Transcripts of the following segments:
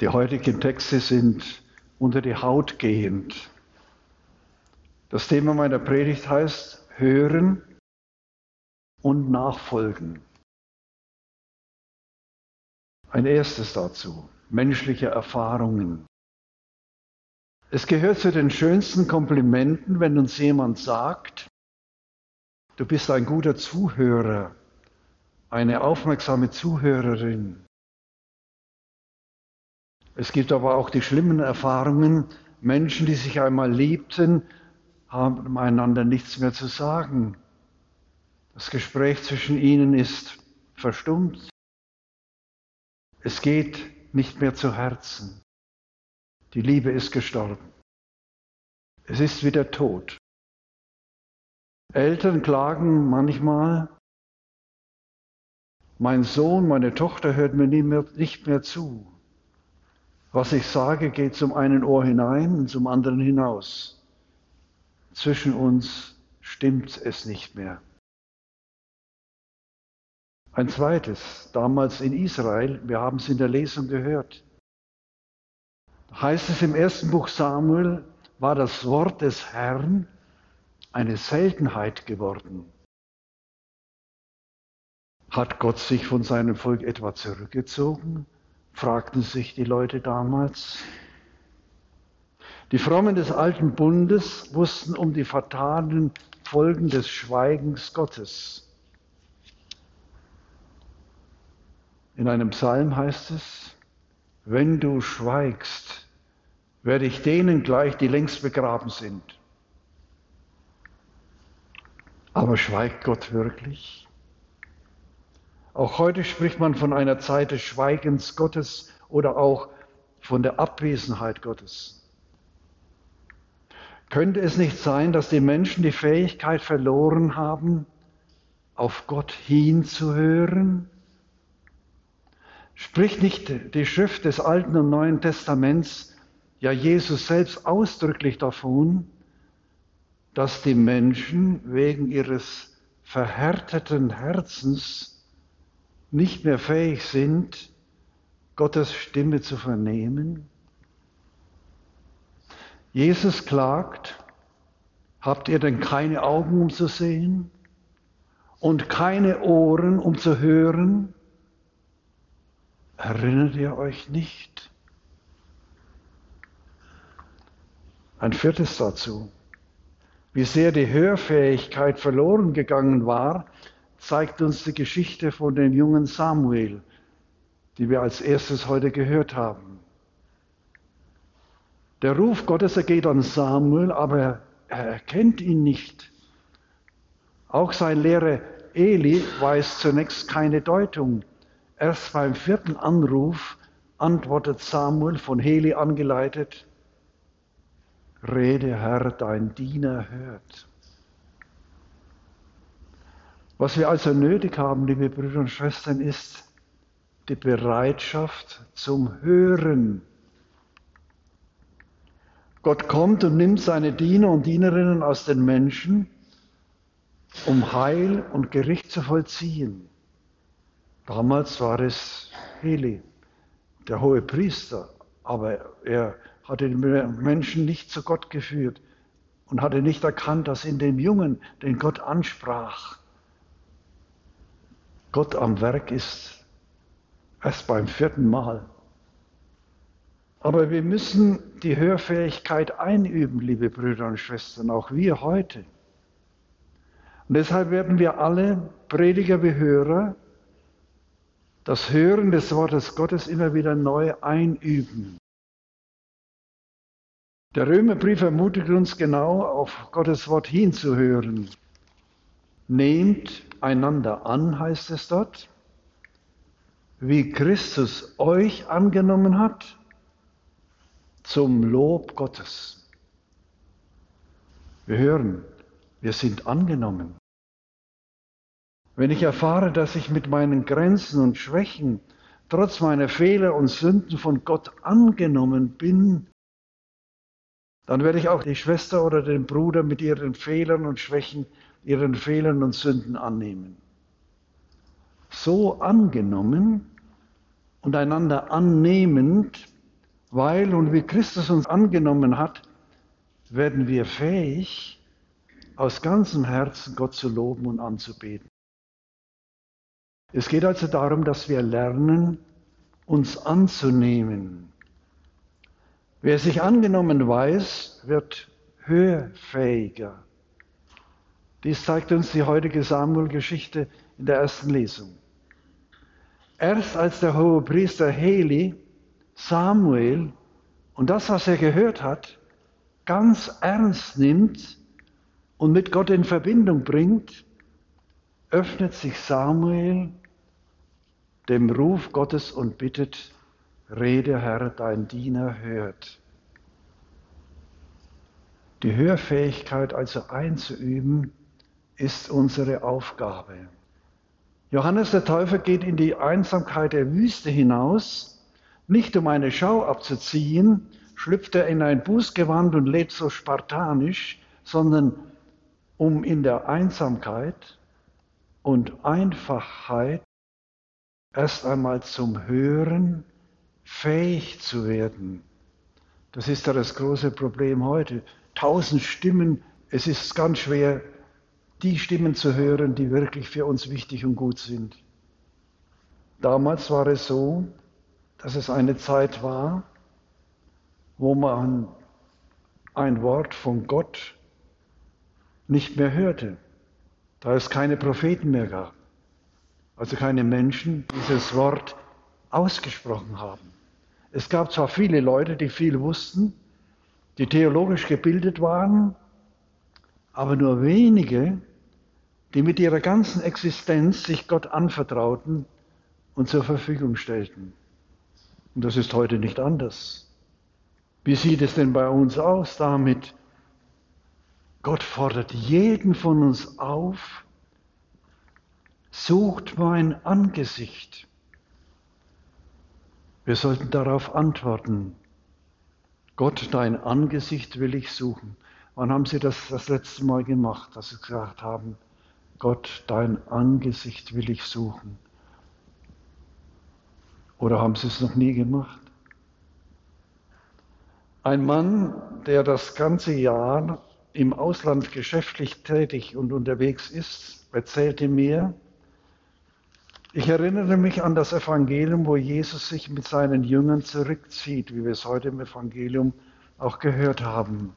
Die heutigen Texte sind unter die Haut gehend. Das Thema meiner Predigt heißt Hören und Nachfolgen. Ein erstes dazu, menschliche Erfahrungen. Es gehört zu den schönsten Komplimenten, wenn uns jemand sagt, du bist ein guter Zuhörer, eine aufmerksame Zuhörerin. Es gibt aber auch die schlimmen Erfahrungen, Menschen, die sich einmal liebten, haben einander nichts mehr zu sagen. Das Gespräch zwischen ihnen ist verstummt. Es geht nicht mehr zu Herzen. Die Liebe ist gestorben. Es ist wie der Tod. Eltern klagen manchmal, mein Sohn, meine Tochter hört mir nicht mehr zu. Was ich sage, geht zum einen Ohr hinein und zum anderen hinaus. Zwischen uns stimmt es nicht mehr. Ein zweites, damals in Israel, wir haben es in der Lesung gehört, heißt es im ersten Buch Samuel, war das Wort des Herrn eine Seltenheit geworden. Hat Gott sich von seinem Volk etwa zurückgezogen? Fragten sich die Leute damals. Die Frommen des alten Bundes wussten um die fatalen Folgen des Schweigens Gottes. In einem Psalm heißt es, wenn du schweigst, werde ich denen gleich, die längst begraben sind. Aber schweigt Gott wirklich? Auch heute spricht man von einer Zeit des Schweigens Gottes oder auch von der Abwesenheit Gottes. Könnte es nicht sein, dass die Menschen die Fähigkeit verloren haben, auf Gott hinzuhören? Spricht nicht die Schrift des Alten und Neuen Testaments, ja Jesus selbst ausdrücklich davon, dass die Menschen wegen ihres verhärteten Herzens nicht mehr fähig sind, Gottes Stimme zu vernehmen? Jesus klagt, habt ihr denn keine Augen, um zu sehen und keine Ohren, um zu hören? Erinnert ihr euch nicht? Ein viertes dazu. Wie sehr die Hörfähigkeit verloren gegangen war, zeigt uns die Geschichte von dem jungen Samuel, die wir als erstes heute gehört haben. Der Ruf Gottes ergeht an Samuel, aber er erkennt ihn nicht. Auch sein Lehrer Eli weiß zunächst keine Deutung. Erst beim vierten Anruf antwortet Samuel von Heli angeleitet, Rede, Herr, dein Diener hört. Was wir also nötig haben, liebe Brüder und Schwestern, ist die Bereitschaft zum Hören. Gott kommt und nimmt seine Diener und Dienerinnen aus den Menschen, um Heil und Gericht zu vollziehen. Damals war es Heli, der hohe Priester, aber er hatte den Menschen nicht zu Gott geführt und hatte nicht erkannt, dass in dem Jungen, den Gott ansprach, Gott am Werk ist. Erst beim vierten Mal. Aber wir müssen die Hörfähigkeit einüben, liebe Brüder und Schwestern, auch wir heute. Und deshalb werden wir alle Prediger wie Hörer das Hören des Wortes Gottes immer wieder neu einüben. Der Römerbrief ermutigt uns genau auf Gottes Wort hinzuhören. Nehmt einander an, heißt es dort, wie Christus euch angenommen hat, zum Lob Gottes. Wir hören, wir sind angenommen. Wenn ich erfahre, dass ich mit meinen Grenzen und Schwächen, trotz meiner Fehler und Sünden von Gott angenommen bin, dann werde ich auch die Schwester oder den Bruder mit ihren Fehlern und Schwächen, ihren Fehlern und Sünden annehmen. So angenommen und einander annehmend Weil und wie Christus uns angenommen hat, werden wir fähig, aus ganzem Herzen Gott zu loben und anzubeten. Es geht also darum, dass wir lernen, uns anzunehmen. Wer sich angenommen weiß, wird hörfähiger. Dies zeigt uns die heutige Samuel-Geschichte in der ersten Lesung. Erst als der hohe Priester Heli Samuel und das, was er gehört hat, ganz ernst nimmt und mit Gott in Verbindung bringt, öffnet sich Samuel dem Ruf Gottes und bittet, Rede Herr, dein Diener hört. Die Hörfähigkeit also einzuüben, ist unsere Aufgabe. Johannes der Täufer geht in die Einsamkeit der Wüste hinaus, nicht um eine Schau abzuziehen, schlüpft er in ein Bußgewand und lebt so spartanisch, sondern um in der Einsamkeit und Einfachheit erst einmal zum Hören fähig zu werden. Das ist ja das große Problem heute. Tausend Stimmen, es ist ganz schwer, die Stimmen zu hören, die wirklich für uns wichtig und gut sind. Damals war es so, dass es eine Zeit war, wo man ein Wort von Gott nicht mehr hörte, da es keine Propheten mehr gab, also keine Menschen, die dieses Wort ausgesprochen haben. Es gab zwar viele Leute, die viel wussten, die theologisch gebildet waren, aber nur wenige, die mit ihrer ganzen Existenz sich Gott anvertrauten und zur Verfügung stellten. Und das ist heute nicht anders. Wie sieht es denn bei uns aus damit? Gott fordert jeden von uns auf, sucht mein Angesicht. Wir sollten darauf antworten. Gott, dein Angesicht will ich suchen. Wann haben Sie das das letzte Mal gemacht, dass Sie gesagt haben, Gott, dein Angesicht will ich suchen? Oder haben Sie es noch nie gemacht? Ein Mann, der das ganze Jahr im Ausland geschäftlich tätig und unterwegs ist, erzählte mir, ich erinnere mich an das Evangelium, wo Jesus sich mit seinen Jüngern zurückzieht, wie wir es heute im Evangelium auch gehört haben,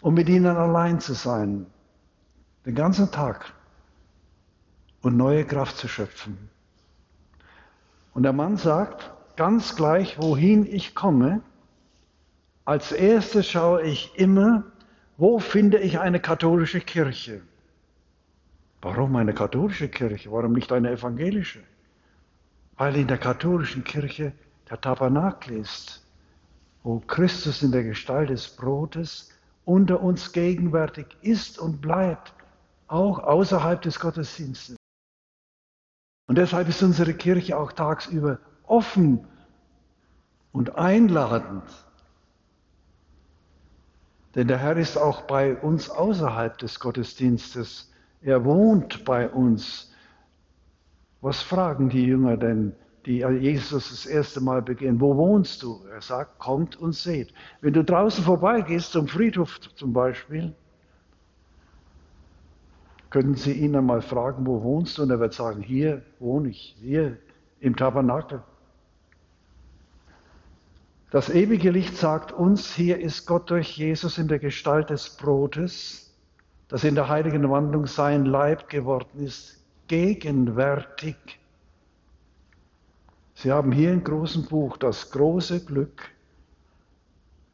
um mit ihnen allein zu sein, den ganzen Tag und neue Kraft zu schöpfen. Und der Mann sagt, ganz gleich, wohin ich komme, als erstes schaue ich immer, wo finde ich eine katholische Kirche. Warum eine katholische Kirche? Warum nicht eine evangelische? Weil in der katholischen Kirche der Tabernakel ist, wo Christus in der Gestalt des Brotes unter uns gegenwärtig ist und bleibt, auch außerhalb des Gottesdienstes. Und deshalb ist unsere Kirche auch tagsüber offen und einladend. Denn der Herr ist auch bei uns außerhalb des Gottesdienstes. Er wohnt bei uns. Was fragen die Jünger denn, die Jesus das erste Mal begehen? Wo wohnst du? Er sagt, kommt und seht. Wenn du draußen vorbeigehst, zum Friedhof zum Beispiel, können Sie ihn einmal fragen, wo wohnst du? Und er wird sagen, hier wohne ich, hier im Tabernakel. Das ewige Licht sagt uns, hier ist Gott durch Jesus in der Gestalt des Brotes, das in der heiligen Wandlung sein Leib geworden ist, gegenwärtig. Sie haben hier im großen Buch das große Glück,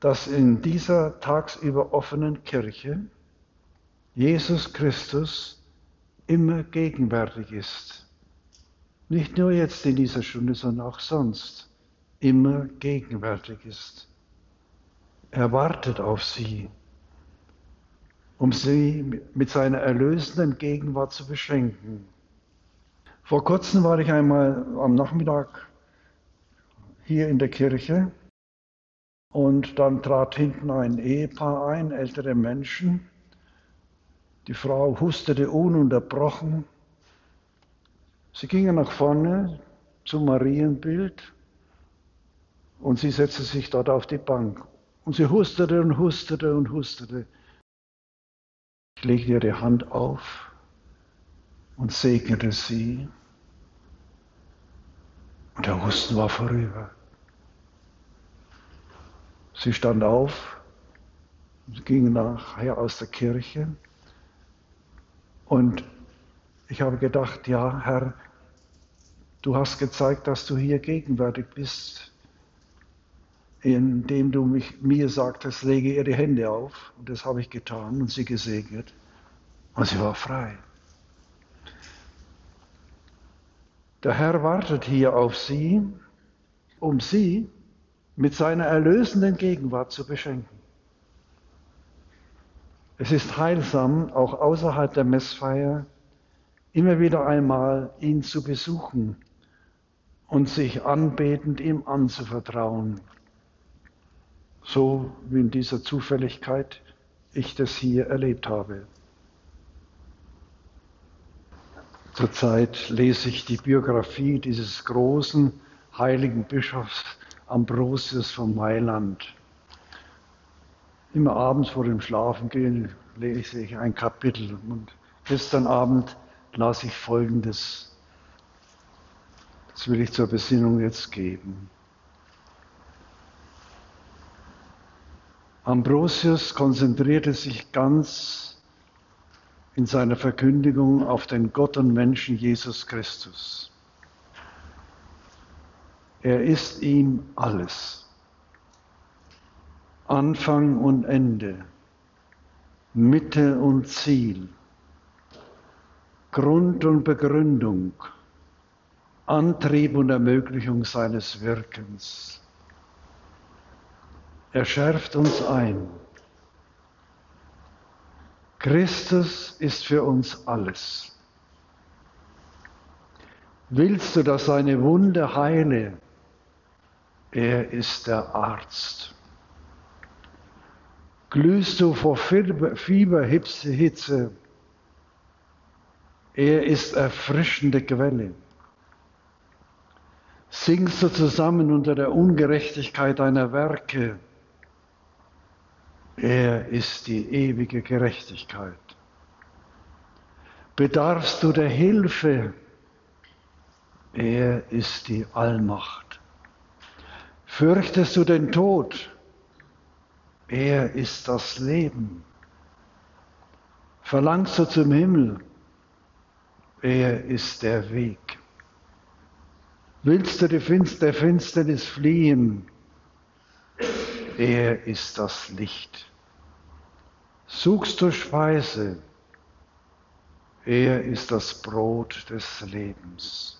dass in dieser tagsüber offenen Kirche Jesus Christus immer gegenwärtig ist. Nicht nur jetzt in dieser Stunde, sondern auch sonst immer gegenwärtig ist. Er wartet auf sie, um sie mit seiner erlösenden Gegenwart zu beschenken. Vor kurzem war ich einmal am Nachmittag hier in der Kirche und dann trat hinten ein Ehepaar ein, ältere Menschen, die Frau hustete ununterbrochen. Sie gingen nach vorne zum Marienbild Und sie setzte sich dort auf die Bank. Und sie hustete und hustete und hustete. Ich legte ihre Hand auf und segnete sie. Und der Husten war vorüber. Sie stand auf, und ging nachher aus der Kirche. Und ich habe gedacht, ja, Herr, du hast gezeigt, dass du hier gegenwärtig bist, indem du mich, mir sagtest, lege ihr die Hände auf. Und das habe ich getan und sie gesegnet. Und sie war frei. Der Herr wartet hier auf sie, um sie mit seiner erlösenden Gegenwart zu beschenken. Es ist heilsam, auch außerhalb der Messfeier, immer wieder einmal ihn zu besuchen und sich anbetend ihm anzuvertrauen. So wie in dieser Zufälligkeit ich das hier erlebt habe. Zurzeit lese ich die Biografie dieses großen heiligen Bischofs Ambrosius von Mailand. Immer abends vor dem Schlafengehen lese ich ein Kapitel und gestern Abend las ich Folgendes. Das will ich zur Besinnung jetzt geben. Ambrosius konzentrierte sich ganz in seiner Verkündigung auf den Gott und Menschen Jesus Christus. Er ist ihm alles. Anfang und Ende, Mitte und Ziel, Grund und Begründung, Antrieb und Ermöglichung seines Wirkens. Er schärft uns ein. Christus ist für uns alles. Willst du, dass seine Wunde heile? Er ist der Arzt. Glühst du vor Fieberhitze? Er ist erfrischende Quelle. Singst du zusammen unter der Ungerechtigkeit deiner Werke? Er ist die ewige Gerechtigkeit. Bedarfst du der Hilfe? Er ist die Allmacht. Fürchtest du den Tod? Er ist das Leben. Verlangst du zum Himmel? Er ist der Weg. Willst du die Finster Finsternis fliehen? Er ist das Licht. Suchst du Speise? Er ist das Brot des Lebens.